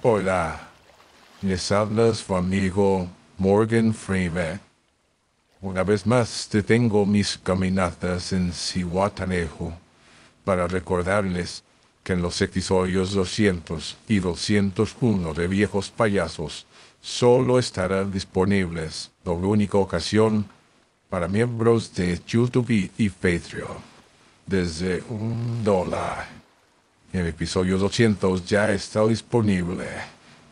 Hola, les habla su amigo Morgan Freeman. Una vez más detengo mis caminatas en Cihuatanejo para recordarles que en los episodios 200 y 201 de Viejos Payasos solo estarán disponibles, por única ocasión, para miembros de YouTube y Patreon, desde un dólar. El episodio 200 ya está disponible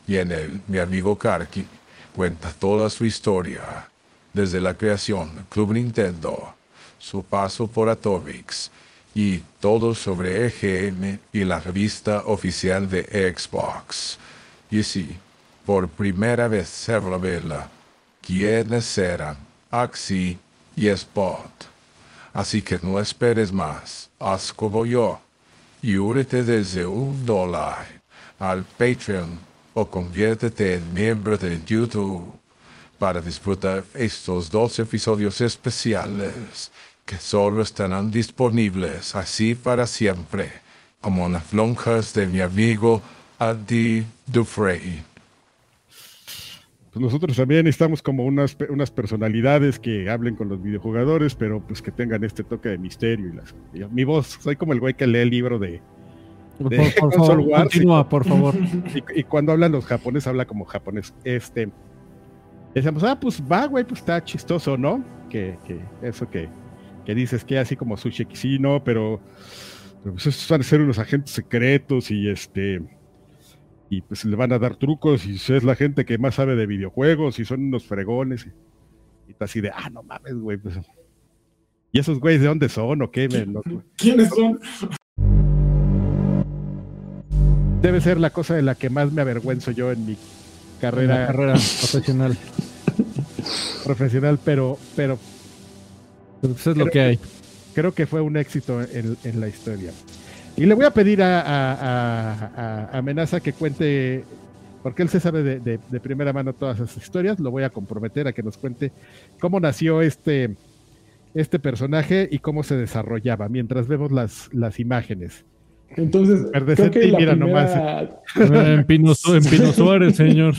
y en él mi amigo Karki cuenta toda su historia, desde la creación del Club Nintendo, su paso por Atomics y todo sobre EGM y la revista oficial de Xbox. Y sí, por primera vez se revela quiénes eran Axi y Spot. Así que no esperes más, haz como yo y únete desde un dólar al Patreon o conviértete en miembro de YouTube para disfrutar estos dos episodios especiales que solo estarán disponibles así para siempre, como las lonjas de mi amigo Andy Dufresne. Pues nosotros también estamos como unas, unas personalidades que hablen con los videojugadores, pero pues que tengan este toque de misterio. Y las, mi voz, soy como el güey que lee el libro de, de por, favor, continúa, por favor. Y, cuando hablan los japoneses, habla como japonés. Este, decíamos, ah, pues va, güey, pues está chistoso, ¿no? Que, que eso que, que dices que así como sushi, sí, no, pero, pero pues esos van a ser unos agentes secretos y este y pues le van a dar trucos y es la gente que más sabe de videojuegos y son unos fregones y, y así de, ah, no mames, güey, pues. ¿Y esos güeyes de dónde son o qué? ¿Quiénes son? Debe ser la cosa de la que más me avergüenzo yo en mi carrera, carrera profesional. profesional, pero, pero, pero pues es lo que hay. Creo que fue un éxito en, en la historia. Y le voy a pedir a, Amenaza que cuente, porque él se sabe de, primera mano todas esas historias, lo voy a comprometer a que nos cuente cómo nació este, este personaje y cómo se desarrollaba mientras vemos las, las imágenes. Entonces, creo que la mira nomás. En Pino, en Pino Suárez, señor.